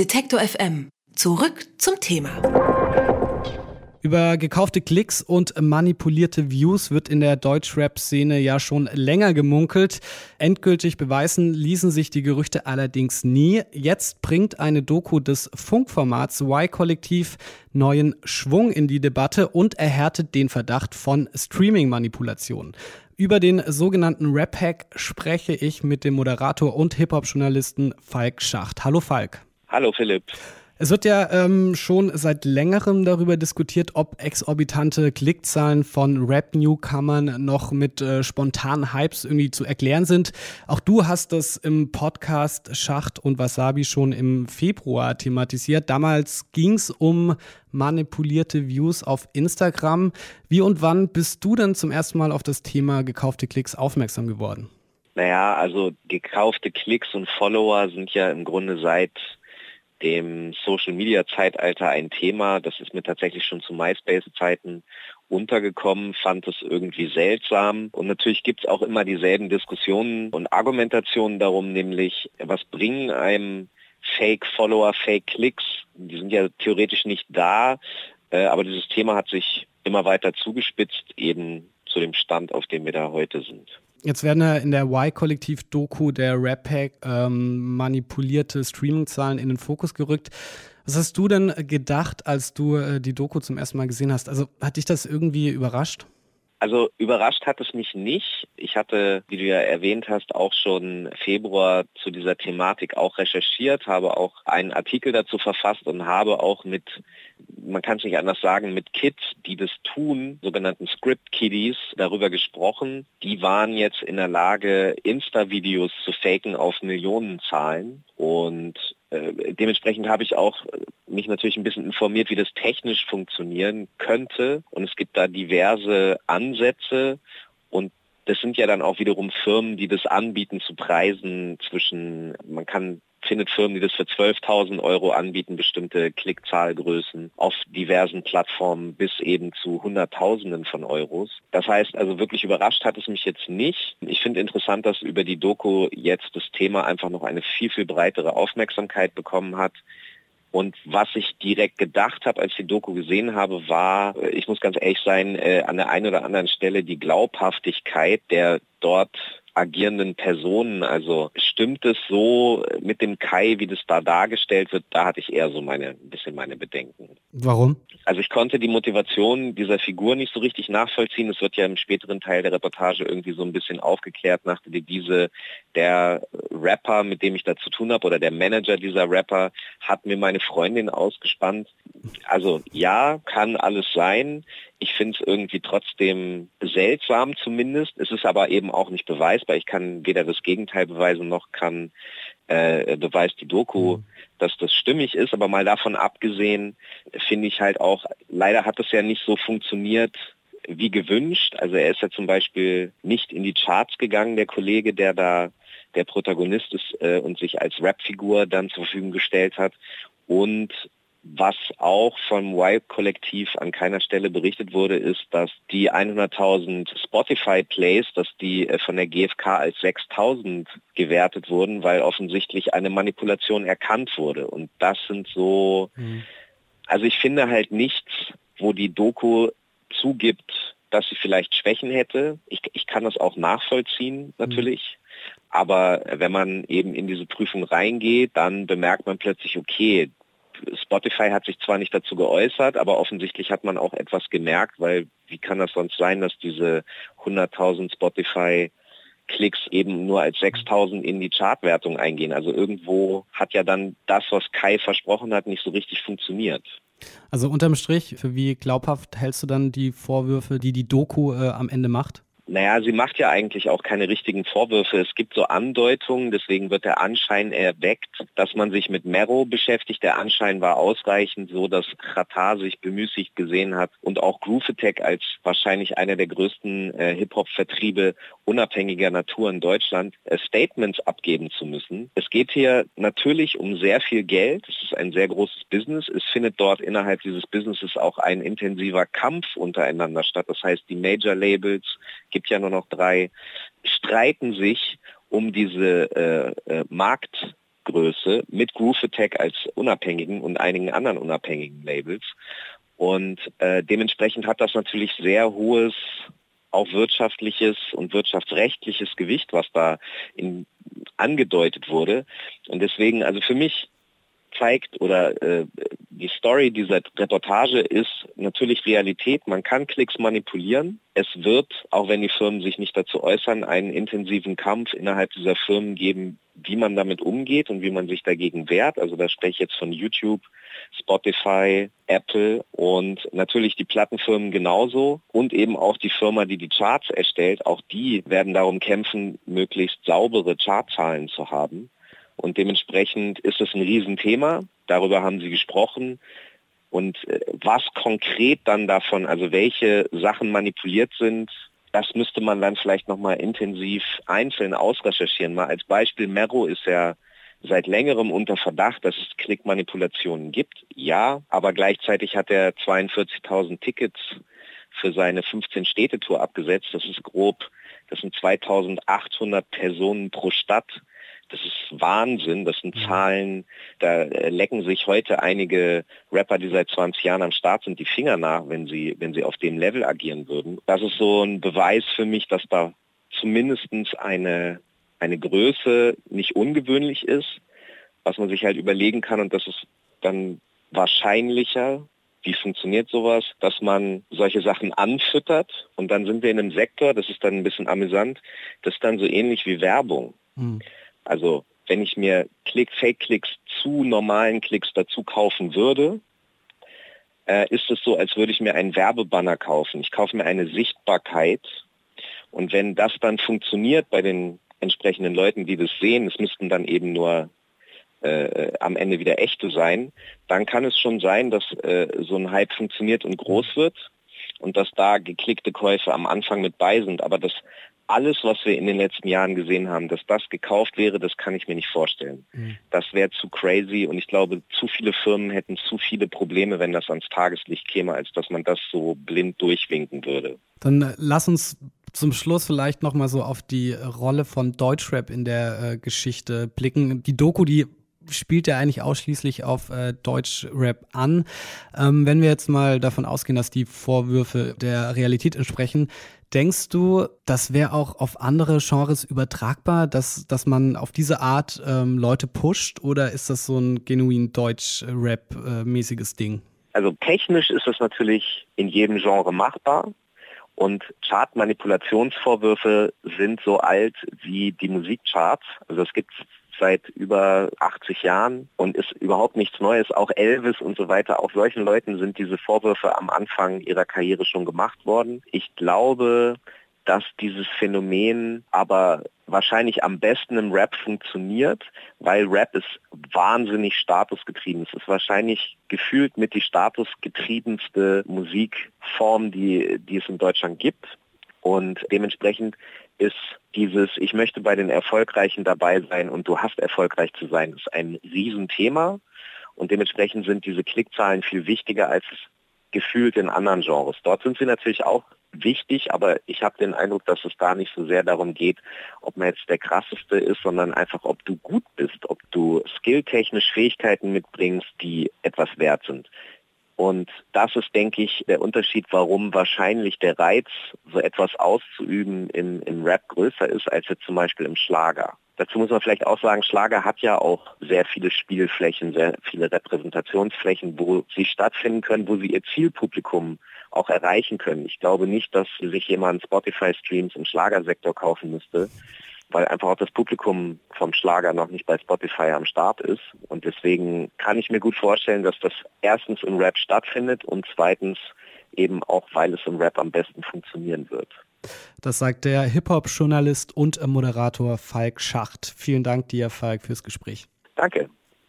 Detektor FM. Zurück zum Thema. Über gekaufte Klicks und manipulierte Views wird in der Deutschrap-Szene ja schon länger gemunkelt. Endgültig beweisen ließen sich die Gerüchte allerdings nie. Jetzt bringt eine Doku des Funkformats Y-Kollektiv neuen Schwung in die Debatte und erhärtet den Verdacht von Streaming-Manipulationen. Über den sogenannten Rap-Hack spreche ich mit dem Moderator und Hip-Hop-Journalisten Falk Schacht. Hallo Falk. Hallo Philipp. Es wird ja ähm, schon seit längerem darüber diskutiert, ob exorbitante Klickzahlen von Rap-Newcomern noch mit äh, spontanen Hypes irgendwie zu erklären sind. Auch du hast das im Podcast Schacht und Wasabi schon im Februar thematisiert. Damals ging es um manipulierte Views auf Instagram. Wie und wann bist du denn zum ersten Mal auf das Thema gekaufte Klicks aufmerksam geworden? Naja, also gekaufte Klicks und Follower sind ja im Grunde seit dem Social-Media-Zeitalter ein Thema. Das ist mir tatsächlich schon zu MySpace-Zeiten untergekommen, fand es irgendwie seltsam. Und natürlich gibt es auch immer dieselben Diskussionen und Argumentationen darum, nämlich was bringen einem Fake-Follower, Fake-Klicks? Die sind ja theoretisch nicht da, äh, aber dieses Thema hat sich immer weiter zugespitzt, eben zu dem Stand, auf dem wir da heute sind. Jetzt werden ja in der Y-Kollektiv-Doku der Rap-Pack ähm, manipulierte Streaming-Zahlen in den Fokus gerückt. Was hast du denn gedacht, als du äh, die Doku zum ersten Mal gesehen hast? Also hat dich das irgendwie überrascht? Also überrascht hat es mich nicht. Ich hatte, wie du ja erwähnt hast, auch schon Februar zu dieser Thematik auch recherchiert, habe auch einen Artikel dazu verfasst und habe auch mit, man kann es nicht anders sagen, mit Kids, die das tun, sogenannten Script Kiddies, darüber gesprochen. Die waren jetzt in der Lage, Insta-Videos zu faken auf Millionenzahlen und dementsprechend habe ich auch mich natürlich ein bisschen informiert, wie das technisch funktionieren könnte. Und es gibt da diverse Ansätze und das sind ja dann auch wiederum Firmen, die das anbieten zu Preisen zwischen, man kann findet Firmen, die das für 12.000 Euro anbieten, bestimmte Klickzahlgrößen auf diversen Plattformen bis eben zu Hunderttausenden von Euros. Das heißt also wirklich überrascht hat es mich jetzt nicht. Ich finde interessant, dass über die Doku jetzt das Thema einfach noch eine viel, viel breitere Aufmerksamkeit bekommen hat. Und was ich direkt gedacht habe, als ich die Doku gesehen habe, war, ich muss ganz ehrlich sein, äh, an der einen oder anderen Stelle die Glaubhaftigkeit der dort agierenden Personen. Also stimmt es so mit dem Kai, wie das da dargestellt wird? Da hatte ich eher so meine, ein bisschen meine Bedenken. Warum? Also ich konnte die Motivation dieser Figur nicht so richtig nachvollziehen. Es wird ja im späteren Teil der Reportage irgendwie so ein bisschen aufgeklärt nach der Devise, der Rapper, mit dem ich da zu tun habe, oder der Manager dieser Rapper, hat mir meine Freundin ausgespannt. Also ja, kann alles sein. Ich finde es irgendwie trotzdem seltsam zumindest. Es ist aber eben auch nicht beweisbar. Ich kann weder das Gegenteil beweisen, noch kann äh, beweist die Doku, mhm. dass das stimmig ist. Aber mal davon abgesehen, finde ich halt auch, leider hat es ja nicht so funktioniert, wie gewünscht. Also er ist ja zum Beispiel nicht in die Charts gegangen, der Kollege, der da der Protagonist ist äh, und sich als Rapfigur dann zur Verfügung gestellt hat. Und was auch vom Wipe-Kollektiv an keiner Stelle berichtet wurde, ist, dass die 100.000 Spotify-Plays, dass die äh, von der GfK als 6.000 gewertet wurden, weil offensichtlich eine Manipulation erkannt wurde. Und das sind so, mhm. also ich finde halt nichts, wo die Doku zugibt, dass sie vielleicht Schwächen hätte. Ich, ich kann das auch nachvollziehen, natürlich. Mhm. Aber wenn man eben in diese Prüfung reingeht, dann bemerkt man plötzlich, okay, Spotify hat sich zwar nicht dazu geäußert, aber offensichtlich hat man auch etwas gemerkt, weil wie kann das sonst sein, dass diese 100.000 Spotify Klicks eben nur als 6000 in die Chartwertung eingehen. Also irgendwo hat ja dann das, was Kai versprochen hat, nicht so richtig funktioniert. Also unterm Strich, für wie glaubhaft hältst du dann die Vorwürfe, die die Doku äh, am Ende macht? Naja, sie macht ja eigentlich auch keine richtigen Vorwürfe. Es gibt so Andeutungen, deswegen wird der Anschein erweckt, dass man sich mit Mero beschäftigt. Der Anschein war ausreichend, so dass Qatar sich bemüßigt gesehen hat und auch Groove Attack als wahrscheinlich einer der größten äh, Hip-Hop-Vertriebe unabhängiger Natur in Deutschland äh, Statements abgeben zu müssen. Es geht hier natürlich um sehr viel Geld. Ist ein sehr großes Business. Es findet dort innerhalb dieses Businesses auch ein intensiver Kampf untereinander statt. Das heißt, die Major-Labels gibt ja nur noch drei, streiten sich um diese äh, äh, Markt Weltgröße mit Groove Attack als unabhängigen und einigen anderen unabhängigen Labels. Und äh, dementsprechend hat das natürlich sehr hohes auch wirtschaftliches und wirtschaftsrechtliches Gewicht, was da in, angedeutet wurde. Und deswegen, also für mich zeigt oder äh, die Story dieser Reportage ist natürlich Realität. Man kann Klicks manipulieren. Es wird, auch wenn die Firmen sich nicht dazu äußern, einen intensiven Kampf innerhalb dieser Firmen geben, wie man damit umgeht und wie man sich dagegen wehrt. Also da spreche ich jetzt von YouTube, Spotify, Apple und natürlich die Plattenfirmen genauso und eben auch die Firma, die die Charts erstellt. Auch die werden darum kämpfen, möglichst saubere Chartzahlen zu haben. Und dementsprechend ist es ein Riesenthema. Darüber haben Sie gesprochen. Und äh, was konkret dann davon, also welche Sachen manipuliert sind, das müsste man dann vielleicht nochmal intensiv einzeln ausrecherchieren. Mal als Beispiel, Mero ist ja seit längerem unter Verdacht, dass es Klickmanipulationen gibt. Ja, aber gleichzeitig hat er 42.000 Tickets für seine 15-Städte-Tour abgesetzt. Das ist grob, das sind 2.800 Personen pro Stadt das ist Wahnsinn, das sind mhm. Zahlen, da äh, lecken sich heute einige Rapper, die seit 20 Jahren am Start sind, die Finger nach, wenn sie, wenn sie auf dem Level agieren würden. Das ist so ein Beweis für mich, dass da zumindest eine, eine Größe nicht ungewöhnlich ist, was man sich halt überlegen kann und das ist dann wahrscheinlicher, wie funktioniert sowas, dass man solche Sachen anfüttert und dann sind wir in einem Sektor, das ist dann ein bisschen amüsant, das ist dann so ähnlich wie Werbung. Mhm. Also wenn ich mir Klick, Fake-Klicks zu normalen Klicks dazu kaufen würde, äh, ist es so, als würde ich mir einen Werbebanner kaufen. Ich kaufe mir eine Sichtbarkeit. Und wenn das dann funktioniert bei den entsprechenden Leuten, die das sehen, es müssten dann eben nur äh, am Ende wieder echte sein, dann kann es schon sein, dass äh, so ein Hype funktioniert und groß wird und dass da geklickte Käufe am Anfang mit bei sind. Aber das alles, was wir in den letzten Jahren gesehen haben, dass das gekauft wäre, das kann ich mir nicht vorstellen. Mhm. Das wäre zu crazy und ich glaube, zu viele Firmen hätten zu viele Probleme, wenn das ans Tageslicht käme, als dass man das so blind durchwinken würde. Dann äh, lass uns zum Schluss vielleicht noch mal so auf die Rolle von Deutschrap in der äh, Geschichte blicken. Die Doku, die spielt ja eigentlich ausschließlich auf äh, Deutschrap an. Ähm, wenn wir jetzt mal davon ausgehen, dass die Vorwürfe der Realität entsprechen, denkst du, das wäre auch auf andere Genres übertragbar, dass, dass man auf diese Art ähm, Leute pusht oder ist das so ein genuin Deutsch-Rap-mäßiges Ding? Also technisch ist es natürlich in jedem Genre machbar. Und Chartmanipulationsvorwürfe sind so alt wie die Musikcharts. Also es gibt seit über 80 Jahren und ist überhaupt nichts Neues. Auch Elvis und so weiter, auch solchen Leuten sind diese Vorwürfe am Anfang ihrer Karriere schon gemacht worden. Ich glaube, dass dieses Phänomen aber wahrscheinlich am besten im Rap funktioniert, weil Rap ist wahnsinnig statusgetrieben. Es ist wahrscheinlich gefühlt mit die statusgetriebenste Musikform, die, die es in Deutschland gibt. Und dementsprechend ist dieses, ich möchte bei den Erfolgreichen dabei sein und du hast erfolgreich zu sein, ist ein Riesenthema. Und dementsprechend sind diese Klickzahlen viel wichtiger als gefühlt in anderen Genres. Dort sind sie natürlich auch wichtig, aber ich habe den Eindruck, dass es da nicht so sehr darum geht, ob man jetzt der krasseste ist, sondern einfach, ob du gut bist, ob du skilltechnisch Fähigkeiten mitbringst, die etwas wert sind. Und das ist, denke ich, der Unterschied, warum wahrscheinlich der Reiz, so etwas auszuüben im, im Rap größer ist, als jetzt zum Beispiel im Schlager. Dazu muss man vielleicht auch sagen, Schlager hat ja auch sehr viele Spielflächen, sehr viele Repräsentationsflächen, wo sie stattfinden können, wo sie ihr Zielpublikum auch erreichen können. Ich glaube nicht, dass sich jemand Spotify-Streams im Schlagersektor kaufen müsste, weil einfach auch das Publikum vom Schlager noch nicht bei Spotify am Start ist. Und deswegen kann ich mir gut vorstellen, dass das erstens im Rap stattfindet und zweitens eben auch, weil es im Rap am besten funktionieren wird. Das sagt der Hip-Hop-Journalist und Moderator Falk Schacht. Vielen Dank dir, Falk, fürs Gespräch. Danke.